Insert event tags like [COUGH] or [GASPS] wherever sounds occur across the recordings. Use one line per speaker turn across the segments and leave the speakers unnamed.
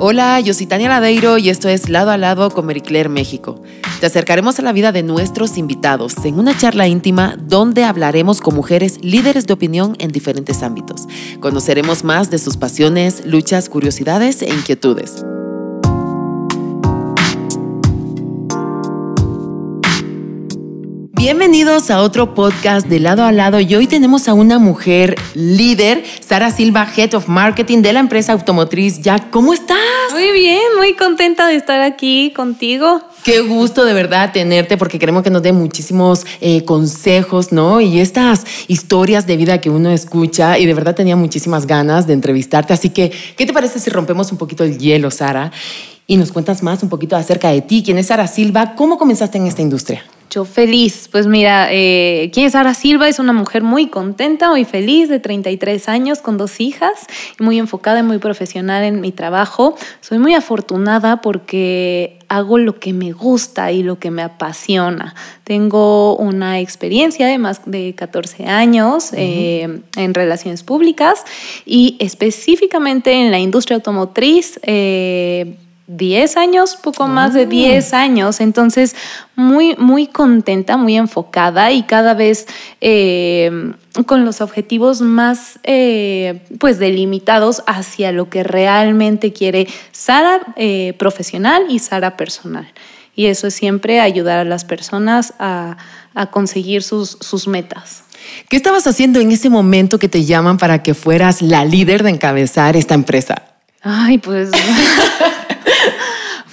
Hola, yo soy Tania Ladeiro y esto es Lado a Lado con Marie México. Te acercaremos a la vida de nuestros invitados en una charla íntima donde hablaremos con mujeres líderes de opinión en diferentes ámbitos. Conoceremos más de sus pasiones, luchas, curiosidades e inquietudes. Bienvenidos a otro podcast de lado a lado y hoy tenemos a una mujer líder, Sara Silva, Head of Marketing de la empresa automotriz Ya. ¿Cómo estás?
Muy bien, muy contenta de estar aquí contigo.
Qué gusto de verdad tenerte porque queremos que nos dé muchísimos eh, consejos, ¿no? Y estas historias de vida que uno escucha y de verdad tenía muchísimas ganas de entrevistarte. Así que, ¿qué te parece si rompemos un poquito el hielo, Sara? Y nos cuentas más un poquito acerca de ti. ¿Quién es Sara Silva? ¿Cómo comenzaste en esta industria?
Yo feliz. Pues mira, eh, ¿quién es Sara Silva? Es una mujer muy contenta, muy feliz, de 33 años, con dos hijas, muy enfocada y muy profesional en mi trabajo. Soy muy afortunada porque hago lo que me gusta y lo que me apasiona. Tengo una experiencia de más de 14 años eh, en relaciones públicas y específicamente en la industria automotriz. Eh, 10 años, poco más de 10 ah. años. Entonces, muy, muy contenta, muy enfocada y cada vez eh, con los objetivos más eh, pues delimitados hacia lo que realmente quiere Sara eh, profesional y Sara personal. Y eso es siempre ayudar a las personas a, a conseguir sus, sus metas.
¿Qué estabas haciendo en ese momento que te llaman para que fueras la líder de encabezar esta empresa?
Ay, pues [LAUGHS]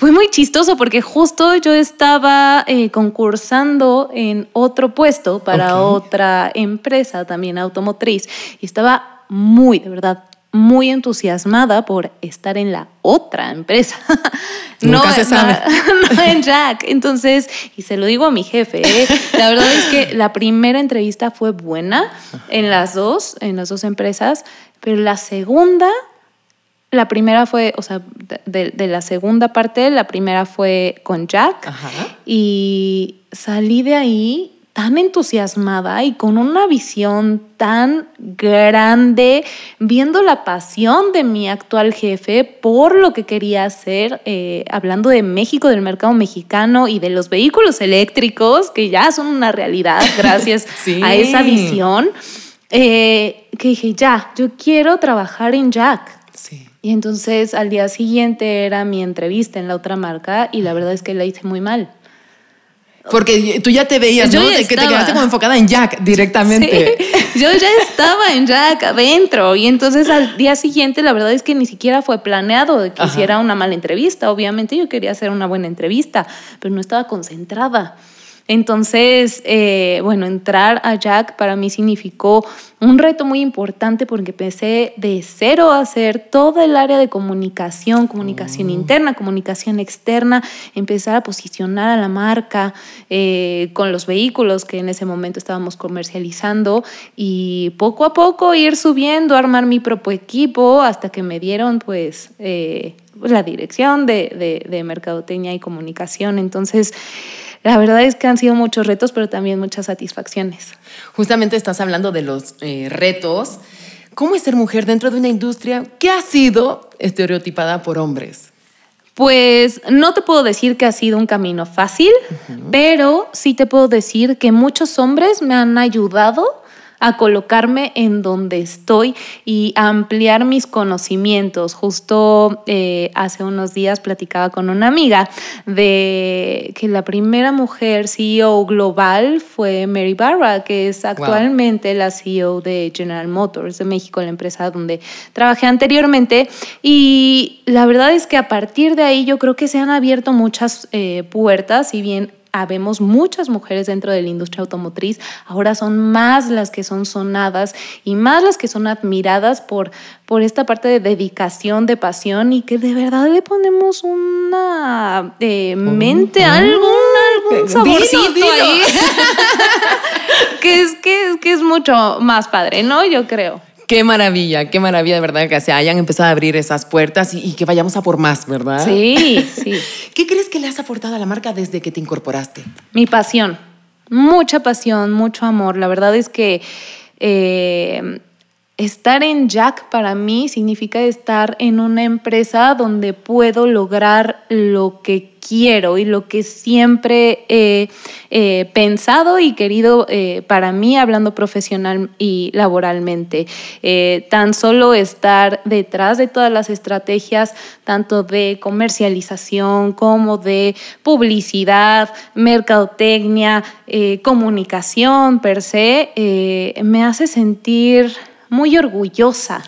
Fue muy chistoso porque justo yo estaba eh, concursando en otro puesto para otra empresa también automotriz y estaba muy, de verdad, muy entusiasmada por estar en la otra empresa. [LAUGHS]
no, se sabe. [LAUGHS]
No, en Jack. Entonces, y se lo digo a mi jefe, ¿eh? la verdad es que la primera entrevista fue buena en las dos, en las dos empresas, pero la segunda la primera fue, o sea, de, la segunda parte, la primera fue con Jack. Y salí de ahí tan entusiasmada y con una visión tan grande, viendo la pasión de mi actual jefe por lo que quería hacer, eh, hablando de México, del mercado mexicano y de los vehículos eléctricos, que ya son una realidad [LAUGHS] gracias a esa visión, eh, que dije, ya, yo quiero trabajar en Jack. Sí. Y entonces al día siguiente era mi entrevista en la otra marca y la verdad es que la hice muy mal.
Porque tú ya te veías, ¿no? que te quedaste como enfocada en Jack directamente.
yo ya estaba en Jack adentro. Y entonces al día siguiente, la verdad es que ni siquiera fue planeado de que hiciera una mala entrevista. Obviamente yo quería hacer una buena entrevista, pero no estaba concentrada. Entonces, eh, bueno, entrar a Jack para mí significó un reto muy importante porque empecé de cero a hacer todo el área de comunicación, comunicación mm. interna, comunicación externa, empezar a posicionar a la marca eh, con los vehículos que en ese momento estábamos comercializando y poco a poco ir subiendo, armar mi propio equipo hasta que me dieron pues... Eh, la dirección de, de, de mercadotecnia y comunicación. Entonces, la verdad es que han sido muchos retos, pero también muchas satisfacciones.
Justamente estás hablando de los eh, retos. ¿Cómo es ser mujer dentro de una industria que ha sido estereotipada por hombres?
Pues no te puedo decir que ha sido un camino fácil, pero sí te puedo decir que muchos hombres me han ayudado a colocarme en donde estoy y a ampliar mis conocimientos. Justo eh, hace unos días platicaba con una amiga de que la primera mujer CEO global fue Mary Barra, que es actualmente la CEO de General Motors de México, la empresa donde trabajé anteriormente. Y la verdad es que a partir de ahí yo creo que se han abierto muchas eh, puertas, si bien habemos muchas mujeres dentro de la industria automotriz, ahora son más las que son sonadas y más las que son admiradas por, por esta parte de dedicación, de pasión y que de verdad le ponemos una eh, mente, algún, algún saborcito ahí, [LAUGHS] que, es, que, que es mucho más padre, ¿no? Yo creo.
Qué maravilla, qué maravilla de verdad que se hayan empezado a abrir esas puertas y, que vayamos a por más, ¿verdad?
Sí, sí. [LAUGHS]
¿Qué crees que le has aportado a la marca desde que te incorporaste?
Mi pasión, mucha pasión, mucho amor. La verdad es que eh, estar en Jack para mí significa estar en una empresa donde puedo lograr lo que quiero y lo que siempre he pensado y querido eh, para mí, hablando profesional y laboralmente. Eh, tan solo estar detrás de todas las estrategias, tanto de comercialización como de publicidad, mercadotecnia, eh, comunicación per se, me hace sentir muy orgullosa,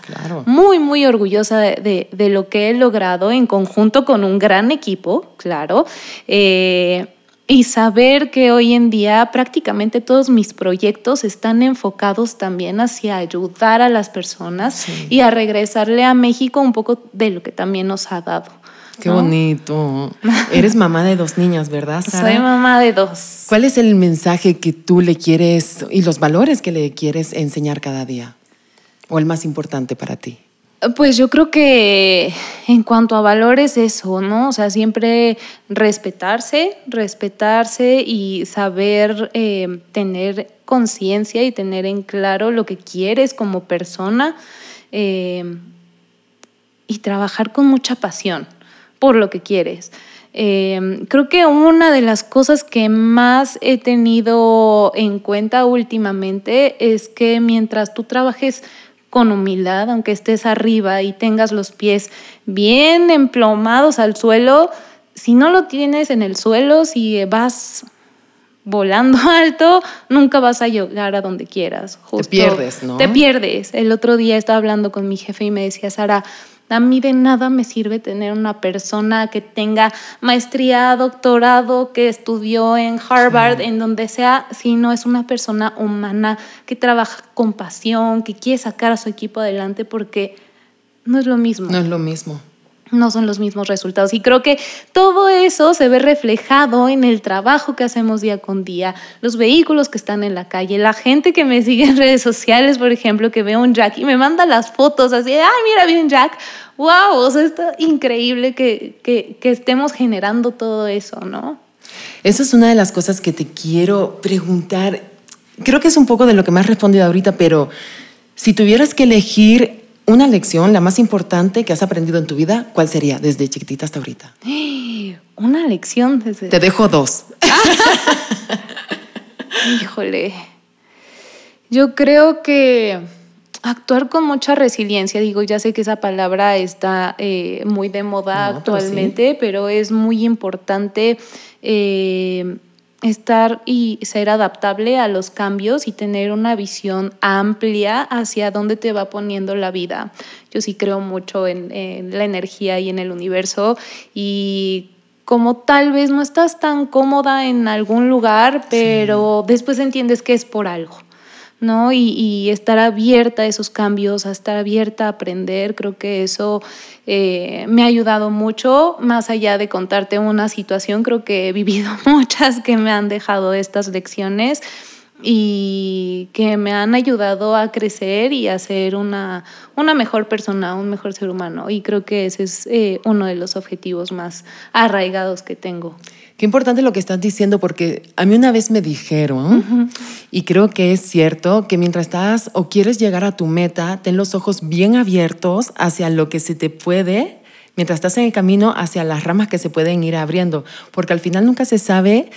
muy, muy orgullosa de, lo que he logrado en conjunto con un gran equipo, claro. Eh, y saber que hoy en día prácticamente todos mis proyectos están enfocados también hacia ayudar a las personas y a regresarle a México un poco de lo que también nos ha dado.
Qué bonito. [LAUGHS] Eres mamá de dos niñas, ¿verdad,
Sara? Soy mamá de dos.
¿Cuál es el mensaje que tú le quieres y los valores que le quieres enseñar cada día? O el más importante para ti?
Pues yo creo que en cuanto a valores eso, ¿no? O sea, siempre respetarse, respetarse y saber eh, tener conciencia y tener en claro lo que quieres como persona eh, y trabajar con mucha pasión por lo que quieres. Eh, creo que una de las cosas que más he tenido en cuenta últimamente es que mientras tú trabajes con humildad, aunque estés arriba y tengas los pies bien emplomados al suelo, si no lo tienes en el suelo, si vas volando [LAUGHS] alto, nunca vas a llegar a donde quieras.
te pierdes, ¿no?
Te pierdes. El otro día estaba hablando con mi jefe y me decía, Sara, a mí de nada me sirve tener una persona que tenga maestría, doctorado, que estudió en Harvard, en donde sea, si no es una persona humana que trabaja con pasión, que quiere sacar a su equipo adelante, porque no es lo mismo.
No es lo mismo
no son los mismos resultados. Y creo que todo eso se ve reflejado en el trabajo que hacemos día con día, los vehículos que están en la calle, la gente que me sigue en [LAUGHS] redes sociales, por ejemplo, que ve un Jack y me manda las fotos así, ay, mira, bien Jack. ¡Wow! O sea, está increíble que, que, que estemos generando todo eso, ¿no?
Eso es una de las cosas que te quiero preguntar. Creo que es un poco de lo que me has respondido ahorita, pero si tuvieras que elegir una lección, la más importante que has aprendido en tu vida, ¿cuál sería desde chiquitita hasta ahorita? [GASPS]
Una lección desde...
Te dejo dos. [LAUGHS]
Híjole. Yo creo que actuar con mucha resiliencia, digo, ya sé que esa palabra está eh, muy de moda actualmente, pero, es muy importante eh, estar y ser adaptable a los cambios y tener una visión amplia hacia dónde te va poniendo la vida. Yo sí creo mucho en, la energía y en el universo y como tal vez no estás tan cómoda en algún lugar, pero después entiendes que es por algo. ¿No? Y, estar abierta a esos cambios, a estar abierta a aprender, creo que eso eh, me ha ayudado mucho, más allá de contarte una situación, creo que he vivido [LAUGHS] muchas que me han dejado estas lecciones y que me han ayudado a crecer y a ser una, una mejor persona, un mejor ser humano. Y creo que ese es eh, uno de los objetivos más arraigados que tengo.
Qué importante lo que estás diciendo, porque a mí una vez me dijeron, y creo que es cierto, que mientras estás o quieres llegar a tu meta, ten los ojos bien abiertos hacia lo que se te puede, mientras estás en el camino, hacia las ramas que se pueden ir abriendo, porque al final nunca se sabe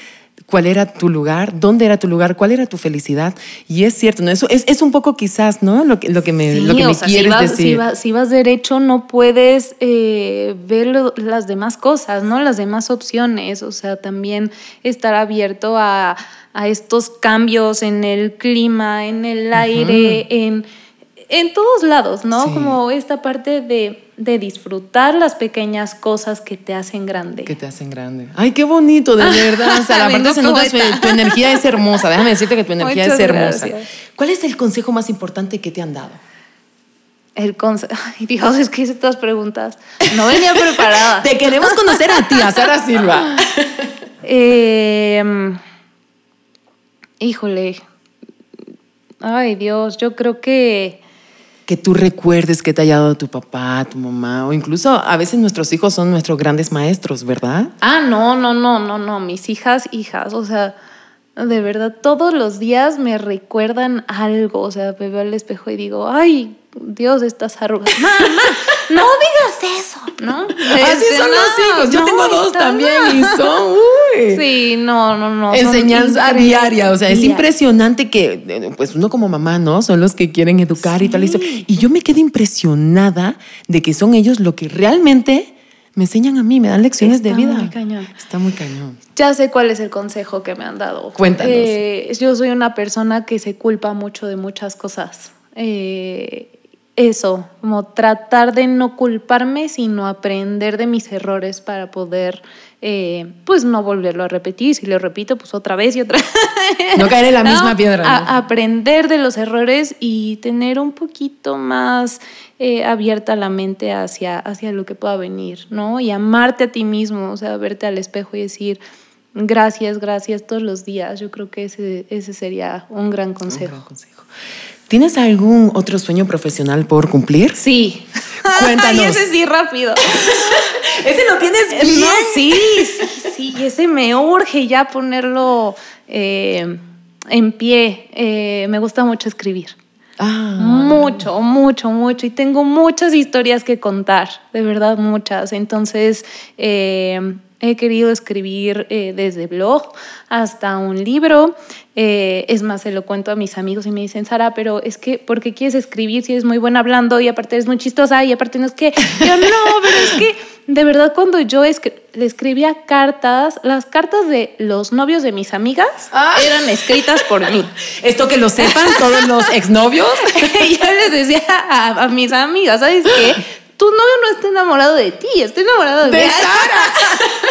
cuál era tu lugar, dónde era tu lugar, cuál era tu felicidad. Y es cierto, ¿no? Eso es, es un poco quizás, ¿no? Lo que, lo que me, lo que me quieres
si vas,
decir.
Si vas, derecho, no puedes eh, ver las demás cosas, ¿no? Las demás opciones. O sea, también estar abierto a, a estos cambios en el clima, en el aire, en en todos lados, ¿no? Como esta parte de, disfrutar las pequeñas cosas que te hacen grande.
Que te hacen grande. Ay, qué bonito, de verdad. O sea, aparte se nota, tu energía es hermosa. Déjame decirte que tu energía es hermosa. ¿Cuál es el consejo más importante que te han dado?
El consejo. [LAUGHS] Ay, Dios, es que estas preguntas no venía preparada. [LAUGHS]
te queremos conocer a ti, a Sara Silva.
Em, híjole. Ay, Dios, yo creo que
que tú recuerdes que te haya dado tu papá, tu mamá, o incluso a veces nuestros hijos son nuestros grandes maestros, ¿verdad?
Ah, no, no, no, no, no, mis hijas, hijas, o sea, de verdad, todos los días me recuerdan algo, o sea, me veo al espejo y digo, ay, Dios, estas arrugas. Mamá, no [LAUGHS] digas eso, ¿no?
Así
Este,
son
no,
los hijos. Yo
no,
tengo dos
está
también y son, uy.
Sí, no, no, no.
Enseñanza diaria, o sea, es impresionante que, eh, pues uno como mamá, ¿no? Son los que quieren educar y tal. y eso. Y yo me quedé impresionada de que son ellos lo que realmente me enseñan a mí, me dan lecciones
Está
de vida.
muy cañón.
Está muy cañón.
Ya sé cuál es el consejo que me han dado.
Cuéntanos.
Eh, yo soy una persona que se culpa mucho de muchas cosas. Eh, eso, como tratar de no culparme, sino aprender de mis errores para poder, eh, pues no volverlo a repetir. Si lo repito, pues otra vez y otra vez.
No caer en la [LAUGHS]
¿no?
misma piedra.
A-
¿no?
aprender de los errores y tener un poquito más eh, abierta la mente hacia, hacia lo que pueda venir, ¿no? Y amarte a ti mismo, o sea, verte al espejo y decir gracias, gracias todos los días. Yo creo que ese, ese sería un gran
Un
consejo.
gran consejo. ¿Tienes algún otro sueño profesional por cumplir?
Sí. [LAUGHS]
Cuéntanos.
Ay, ese sí, rápido. [LAUGHS]
Ese lo tienes
No, sí, sí, sí, ese me urge ya ponerlo eh, en pie. Eh, me gusta mucho escribir.
Ah,
Mucho, mucho, mucho. Y tengo muchas historias que contar, de verdad muchas. Entonces, eh, he querido escribir eh, desde blog hasta un libro. Eh, es más, se lo cuento a mis amigos y me dicen, Sara, pero es que, ¿por qué quieres escribir si eres muy buena hablando y aparte eres muy chistosa y aparte no es que, yo no, pero es que, de verdad, cuando yo escri- le escribía cartas, las cartas de los novios de mis amigas
Ah.
eran escritas por mí. [LAUGHS]
Esto que lo sepan todos los exnovios. [LAUGHS]
yo les decía a, a mis amigas, ¿sabes qué? Tu novio no está enamorado de ti, está enamorado de,
De
mí. [LAUGHS]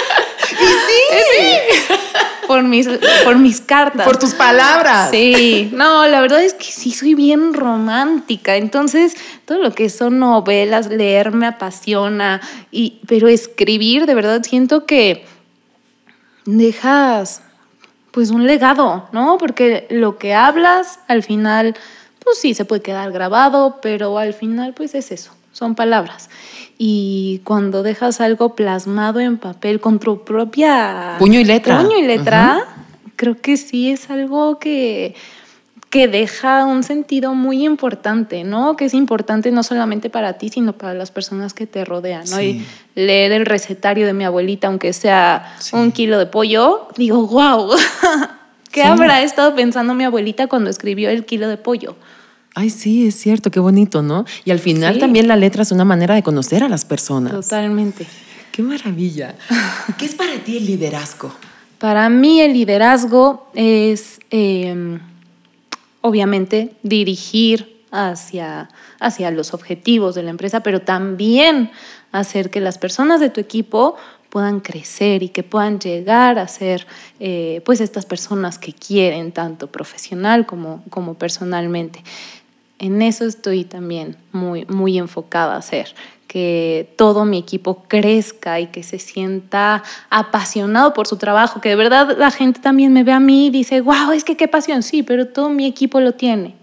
Sara.
Sí. [LAUGHS] Por mis, por mis cartas.
Por tus palabras.
Sí, no, la verdad es que sí soy bien romántica. Entonces, todo lo que son novelas, leer me apasiona. Y, pero escribir, de verdad, siento que dejas pues un legado, ¿no? Porque lo que hablas al final, pues sí, se puede quedar grabado, pero al final, pues es eso, son palabras. Y cuando dejas algo plasmado en papel con tu propia...
Puño y letra.
Puño y letra, creo que sí es algo que, que deja un sentido muy importante, ¿no? Que es importante no solamente para ti, sino para las personas que te rodean, ¿no?
Sí.
Y leer el recetario de mi abuelita, aunque sea
Sí.
un kilo de pollo, digo, wow, [LAUGHS] ¿qué
Sí.
habrá estado pensando mi abuelita cuando escribió el kilo de pollo?
Ay, sí, es cierto, qué bonito, ¿no? Y al final
Sí.
también la letra es una manera de conocer a las personas.
Totalmente.
Qué maravilla. [LAUGHS] ¿Qué es para ti el liderazgo?
Para mí el liderazgo es, eh, obviamente, dirigir hacia, hacia los objetivos de la empresa, pero también hacer que las personas de tu equipo puedan crecer y que puedan llegar a ser eh, pues estas personas que quieren tanto profesional como, como personalmente. En eso estoy también muy, muy enfocada a hacer, que todo mi equipo crezca y que se sienta apasionado por su trabajo, que de verdad la gente también me ve a mí y dice, wow, es que qué pasión, sí, pero todo mi equipo lo tiene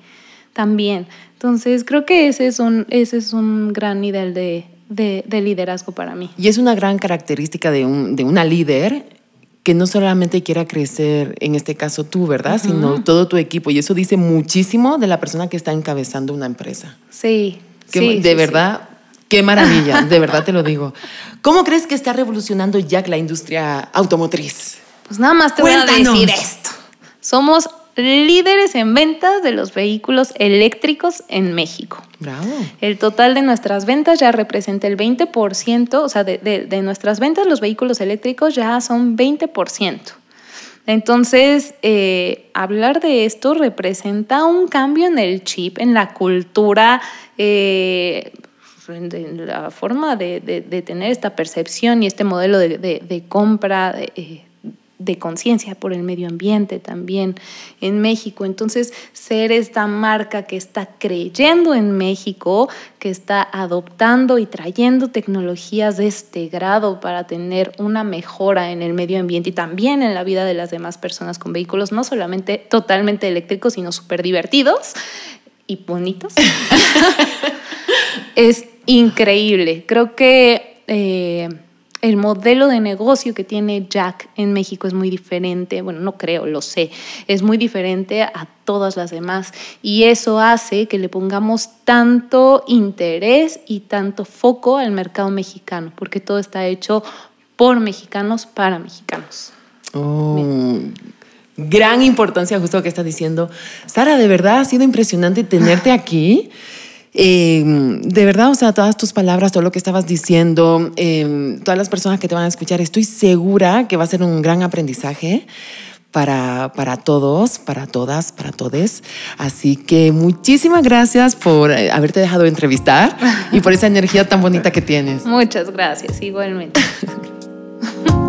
también. Entonces creo que ese es un, ese es un gran nivel de, de, de liderazgo para mí.
Y es una gran característica de, un, de una líder que no solamente quiera crecer, en este caso tú, ¿verdad? Sino todo tu equipo. Y eso dice muchísimo de la persona que está encabezando una empresa.
Sí, sí,
de
sí, sí.
verdad, qué maravilla, [LAUGHS] de verdad te lo digo. ¿Cómo crees que está revolucionando Jack la industria automotriz?
Pues nada más te
Cuéntanos.
voy a decir esto. Somos líderes en ventas de los vehículos eléctricos en México.
Bravo.
El total de nuestras ventas ya representa el 20%, o sea, de, de- de nuestras ventas los vehículos eléctricos ya son 20%. Entonces, eh, hablar de esto representa un cambio en el chip, en la cultura, eh, en la forma de, de- de tener esta percepción y este modelo de, de- de compra. De, conciencia por el medio ambiente también en México. Entonces, ser esta marca que está creyendo en México, que está adoptando y trayendo tecnologías de este grado para tener una mejora en el medio ambiente y también en la vida de las demás personas con vehículos, no solamente totalmente eléctricos, sino súper divertidos y bonitos. [LAUGHS] es increíble. Creo que... eh, el modelo de negocio que tiene Jack en México es muy diferente, bueno, no creo, lo sé, es muy diferente a todas las demás y eso hace que le pongamos tanto interés y tanto foco al mercado mexicano, porque todo está hecho por mexicanos para mexicanos.
Oh, gran importancia justo lo que estás diciendo. Sara, de verdad ha sido impresionante tenerte aquí. Em, de verdad, o sea, todas tus palabras, todo lo que estabas diciendo, em, todas las personas que te van a escuchar, estoy segura que va a ser un gran aprendizaje. Para, para todos, para todas, para todes. Así que muchísimas gracias por eh, haberte dejado entrevistar y por esa energía tan bonita que tienes. [LAUGHS]
Muchas gracias, igualmente. [LAUGHS]